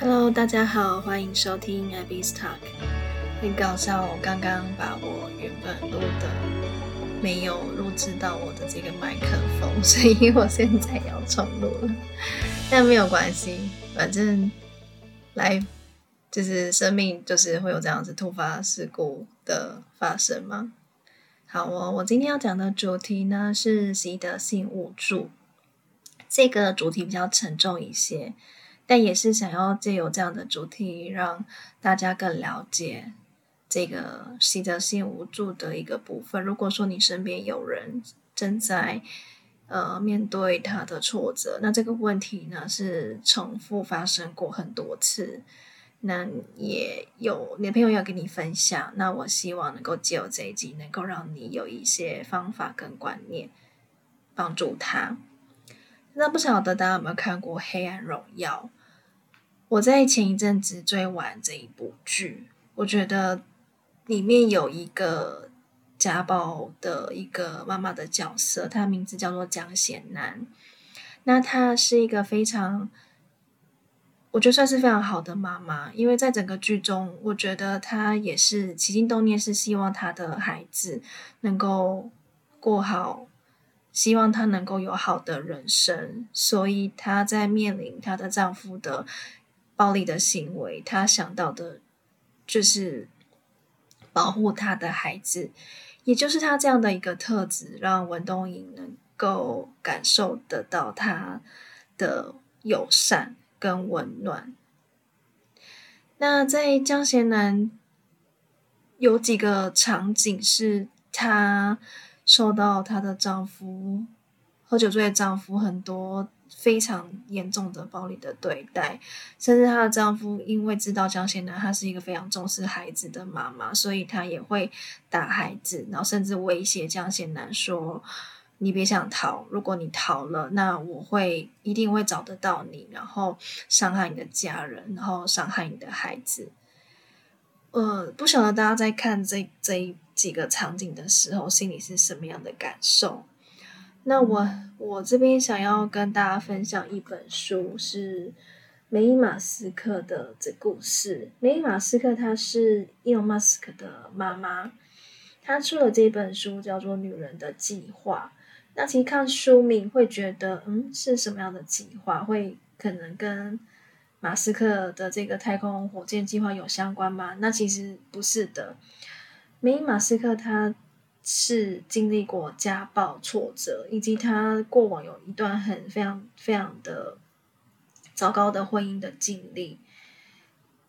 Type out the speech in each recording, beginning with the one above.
Hello，大家好，欢迎收听 Abby's Talk。很搞笑，我刚刚把我原本录的没有录制到我的这个麦克风，所以我现在要重录了。但没有关系，反正来就是生命就是会有这样子突发事故的发生嘛。好哦，我今天要讲的主题呢是习得性无助。这个主题比较沉重一些，但也是想要借由这样的主题，让大家更了解这个习得性无助的一个部分。如果说你身边有人正在呃面对他的挫折，那这个问题呢是重复发生过很多次，那也有你的朋友要跟你分享，那我希望能够借由这一集，能够让你有一些方法跟观念帮助他。那不晓得大家有没有看过《黑暗荣耀》？我在前一阵子追完这一部剧，我觉得里面有一个家暴的一个妈妈的角色，她的名字叫做姜贤南。那她是一个非常，我觉得算是非常好的妈妈，因为在整个剧中，我觉得她也是起心动念是希望她的孩子能够过好。希望她能够有好的人生，所以她在面临她的丈夫的暴力的行为，她想到的就是保护她的孩子，也就是她这样的一个特质，让文东莹能够感受得到她的友善跟温暖。那在江贤南有几个场景是她。受到她的丈夫喝酒醉的丈夫很多非常严重的暴力的对待，甚至她的丈夫因为知道江贤南她是一个非常重视孩子的妈妈，所以她也会打孩子，然后甚至威胁江贤南说：“你别想逃，如果你逃了，那我会一定会找得到你，然后伤害你的家人，然后伤害你的孩子。”呃，不晓得大家在看这这一。几个场景的时候，心里是什么样的感受？那我我这边想要跟大家分享一本书，是梅伊马斯克的这故事。梅伊马斯克她是伊隆马斯克的妈妈，她出了这本书叫做《女人的计划》。那其实看书名会觉得，嗯，是什么样的计划？会可能跟马斯克的这个太空火箭计划有相关吗？那其实不是的。梅伊马斯克他是经历过家暴挫折，以及他过往有一段很非常非常的糟糕的婚姻的经历。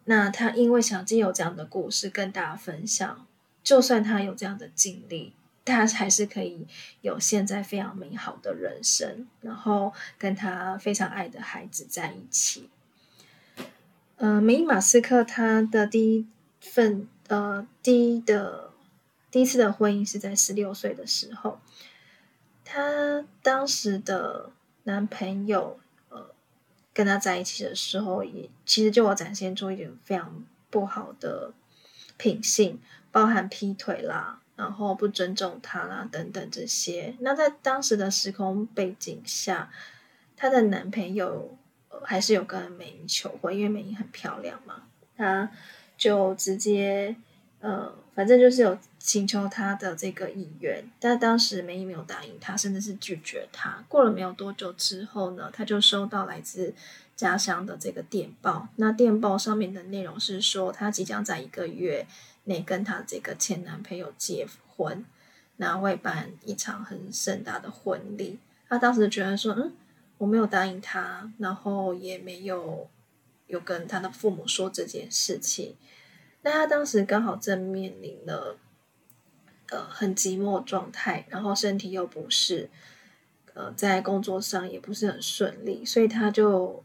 那他因为想借由这样的故事跟大家分享，就算他有这样的经历，他还是可以有现在非常美好的人生，然后跟他非常爱的孩子在一起。呃，梅马斯克他的第一份。呃，第一的第一次的婚姻是在十六岁的时候，她当时的男朋友呃跟她在一起的时候，也其实就我展现出一点非常不好的品性，包含劈腿啦，然后不尊重她啦等等这些。那在当时的时空背景下，她的男朋友，呃，还是有跟美英求婚，因为美英很漂亮嘛，她。就直接，呃，反正就是有请求他的这个意愿，但当时梅姨没有答应他，甚至是拒绝他。过了没有多久之后呢，他就收到来自家乡的这个电报。那电报上面的内容是说，他即将在一个月内跟他这个前男朋友结婚，那会办一场很盛大的婚礼。他当时觉得说，嗯，我没有答应他，然后也没有。有跟他的父母说这件事情，那他当时刚好正面临了呃很寂寞状态，然后身体又不是，呃在工作上也不是很顺利，所以他就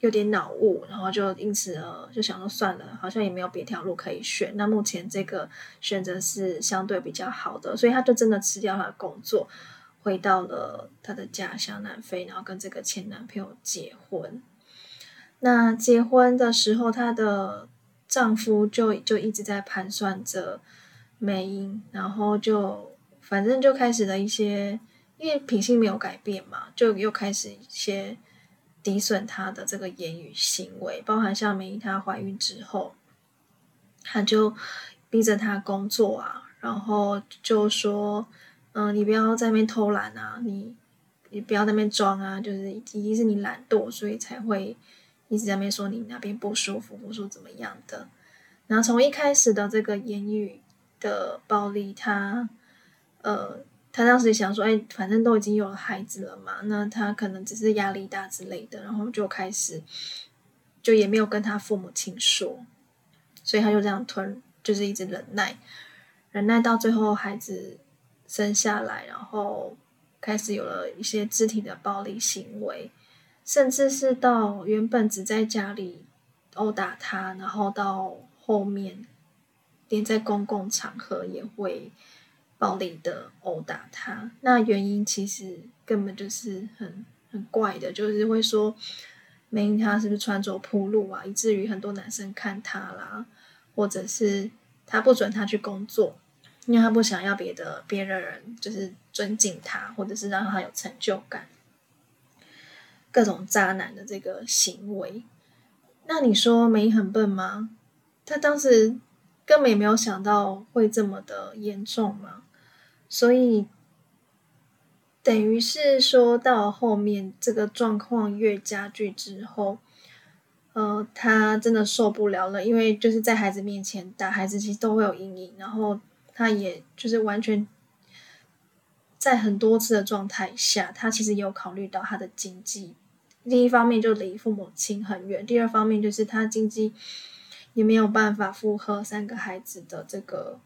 有点脑雾，然后就因此呃就想说算了，好像也没有别条路可以选，那目前这个选择是相对比较好的，所以他就真的辞掉他的工作，回到了他的家乡南非，然后跟这个前男朋友结婚。那结婚的时候，她的丈夫就就一直在盘算着梅英，然后就反正就开始了一些，因为品性没有改变嘛，就又开始一些抵损她的这个言语行为，包含像美英她怀孕之后，他就逼着她工作啊，然后就说：“嗯、你不要在那边偷懒啊，你你不要在那边装啊，就是一定是你懒惰，所以才会一直在那边说你那边不舒服，或说怎么样的。”然后从一开始的这个言语的暴力，他呃，他当时想说：“哎，反正都已经有了孩子了嘛，那他可能只是压力大之类的。”然后就开始就也没有跟他父母亲说。所以他就这样吞，就是一直忍耐，忍耐到最后孩子生下来，然后开始有了一些肢体的暴力行为，甚至是到原本只在家里殴打他，然后到后面连在公共场合也会暴力的殴打他。那原因其实根本就是很很怪的，就是会说。美英她是不是穿着铺路啊？以至于很多男生看他啦，或者是他不准他去工作，因为他不想要别的别的人就是尊敬他，或者是让他有成就感。各种渣男的这个行为，那你说美英很笨吗？他当时根本也没有想到会这么的严重嘛，所以。等于是说到后面这个状况越加剧之后，呃，他真的受不了了，因为就是在孩子面前打孩子，其实都会有阴影。然后他也就是完全在很多次的状态下，他其实也有考虑到他的经济。第一方面就离父母亲很远，第二方面就是他经济也没有办法负荷三个孩子的这个。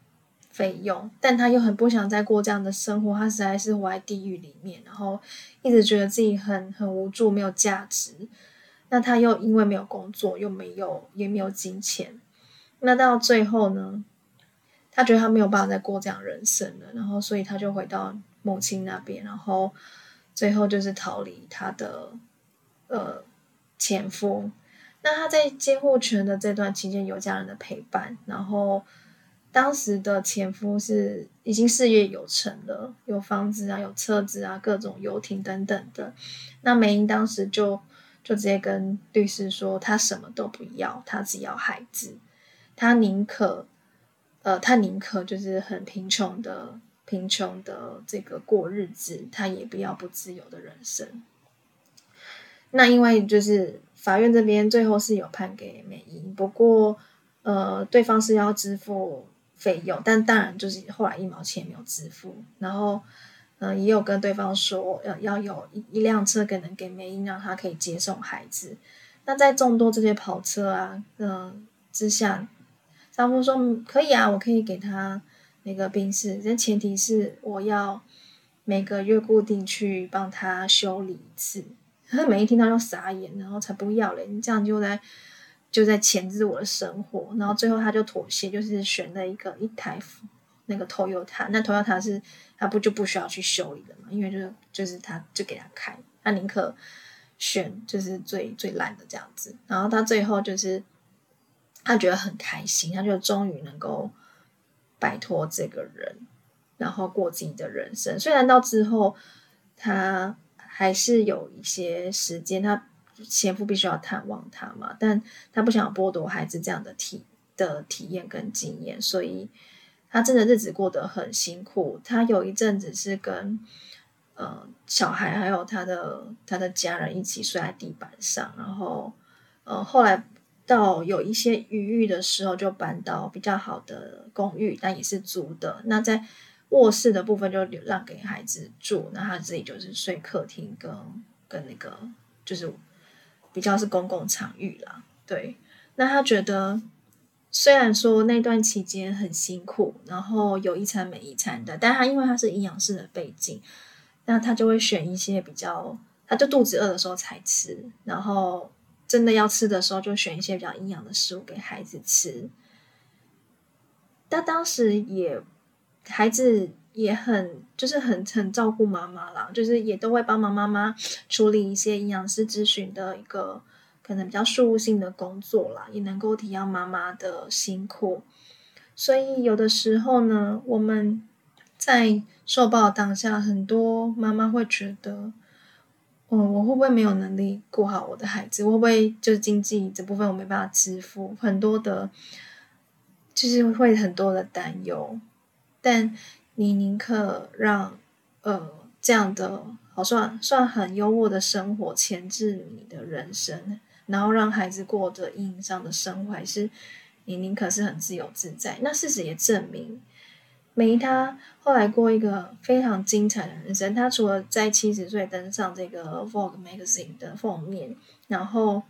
费用，但他又很不想再过这样的生活，他实在是活在地狱里面，然后一直觉得自己很很无助，没有价值。那他又因为没有工作，又没有也没有金钱，那到最后呢，他觉得他没有办法再过这样人生了，然后所以他就回到母亲那边，然后最后就是逃离他的呃前夫。那他在监护权的这段期间有家人的陪伴，然后。当时的前夫是已经事业有成了，有房子啊，有车子啊，各种游艇等等的。那梅英当时就就直接跟律师说，她什么都不要，她只要孩子，她宁可，呃，她宁可就是很贫穷的贫穷的这个过日子，她也不要不自由的人生。那因为就是法院这边最后是有判给美英，不过呃，对方是要支付。费用，但当然就是后来一毛钱没有支付，然后，嗯、呃，也有跟对方说要要有一一辆车可能给美英，让他可以接送孩子。那在众多这些跑车啊，嗯、之下，丈夫说可以啊，我可以给他那个宾士，但前提是我要每个月固定去帮他修理一次。他每一听到就傻眼，然后才不要嘞，你这样就在。就在钳制我的生活，然后最后他就妥协，就是选了一个一台那个 Toyota，那 Toyota 是他不就不需要去修理的嘛？因为就是就是他就给他开，他宁可选就是最最烂的这样子。然后他最后就是他觉得很开心，他就终于能够摆脱这个人，然后过自己的人生。虽然到之后他还是有一些时间他。前夫必须要探望他嘛，但他不想剥夺孩子这样的体的体验跟经验，所以他真的日子过得很辛苦。他有一阵子是跟呃小孩还有他的他的家人一起睡在地板上，然后呃后来到有一些余裕的时候，就搬到比较好的公寓，但也是租的。那在卧室的部分就让给孩子住，那他自己就是睡客厅跟跟那个就是。比较是公共场域啦，对。那他觉得，虽然说那段期间很辛苦，然后有一餐没一餐的，但他因为他是营养师的背景，那他就会选一些比较，他就肚子饿的时候才吃，然后真的要吃的时候就选一些比较营养的食物给孩子吃。但当时也孩子。也很就是很很照顾妈妈啦，就是也都会帮忙妈妈处理一些营养师咨询的一个可能比较事务性的工作啦，也能够体谅妈妈的辛苦。所以有的时候呢，我们在受暴当下，很多妈妈会觉得，嗯，我会不会没有能力顾好我的孩子？会不会就是经济这部分我没办法支付？很多的，就是会很多的担忧。但你宁可让呃这样的好算算很优渥的生活牵制你的人生，然后让孩子过着阴影上的生活，还是你宁可是很自由自在？那事实也证明。梅他后来过一个非常精彩的人生。他除了在七十岁登上这个 Vogue Magazine 的封面，然后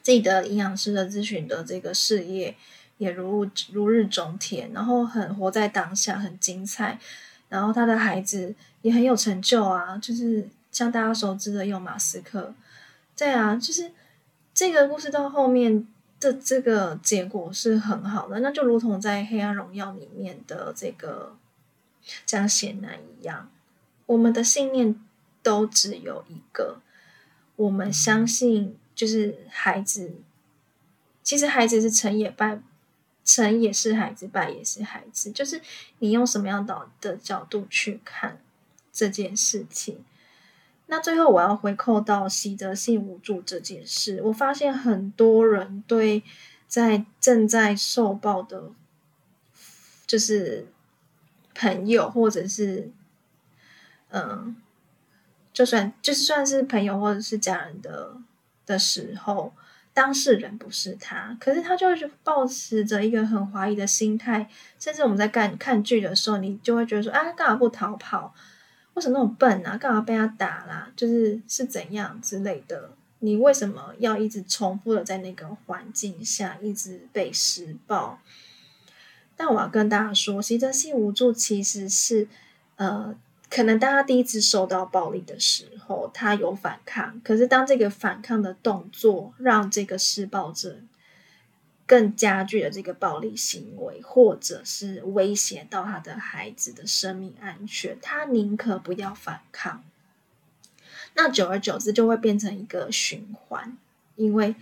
自己的营养师的咨询的这个事业也如如日中天，然后很活在当下，很精彩。然后他的孩子也很有成就啊，就是像大家熟知的，用马斯克。对啊，就是这个故事到后面。这这个结果是很好的，那就如同在《黑暗荣耀》里面的这个江贤南一样，我们的信念都只有一个，我们相信就是孩子，其实孩子是成也败，成也是孩子，败也是孩子，就是你用什么样的的角度去看这件事情。那最后我要回扣到习得性无助这件事，我发现很多人对在正在受暴的，就是朋友或者是嗯，就算就是算是朋友或者是家人的的时候，当事人不是他，可是他就是抱持着一个很怀疑的心态，甚至我们在看看剧的时候，你就会觉得说啊，干嘛不逃跑？为什么那么笨啊？干嘛被他打啦？就是是怎样之类的？你为什么要一直重复的在那个环境下一直被施暴？但我要跟大家说，习得性无助其实是呃，可能当他第一次受到暴力的时候，他有反抗，可是当这个反抗的动作让这个施暴者。更加剧了这个暴力行为，或者是威胁到他的孩子的生命安全，他宁可不要反抗。那久而久之就会变成一个循环，因为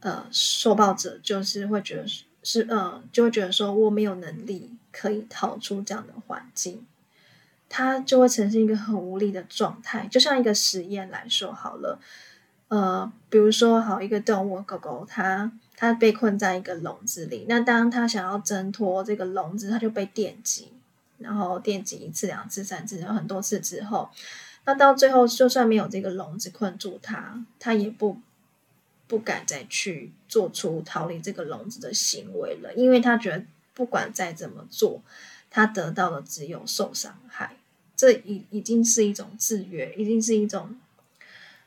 呃，受暴者就是会觉得是呃，就会觉得说我没有能力可以逃出这样的环境，他就会呈现一个很无力的状态。就像一个实验来说好了，呃，比如说好一个动物狗狗，它。它被困在一个笼子里，那当他想要挣脱这个笼子，他就被电击，然后电击一次、两次、三次，然后很多次之后，那到最后，就算没有这个笼子困住他，他也不不敢再去做出逃离这个笼子的行为了，因为他觉得不管再怎么做，他得到的只有受伤害。这已已经是一种制约，已经是一种，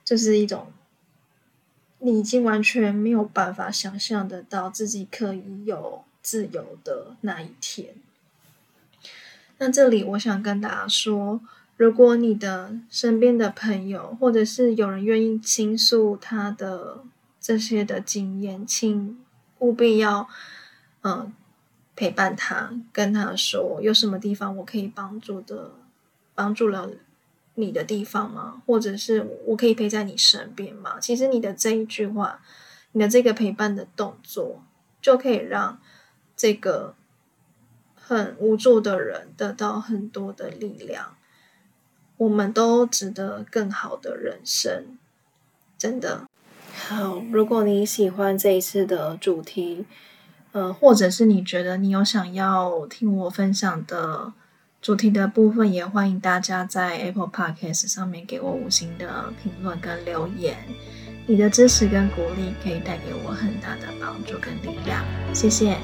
就是一种。你已经完全没有办法想象得到自己可以有自由的那一天。那这里我想跟大家说，如果你的身边的朋友，或者是有人愿意倾诉他的这些的经验，请务必要嗯陪伴他，跟他说有什么地方我可以帮助的，帮助了。你的地方吗？或者是我可以陪在你身边吗？其实你的这一句话，你的这个陪伴的动作，就可以让这个很无助的人得到很多的力量。我们都值得更好的人生，真的。好，如果你喜欢这一次的主题，呃，或者是你觉得你有想要听我分享的。主题的部分也欢迎大家在 Apple Podcast 上面给我五星的评论跟留言，你的支持跟鼓励可以带给我很大的帮助跟力量，谢谢。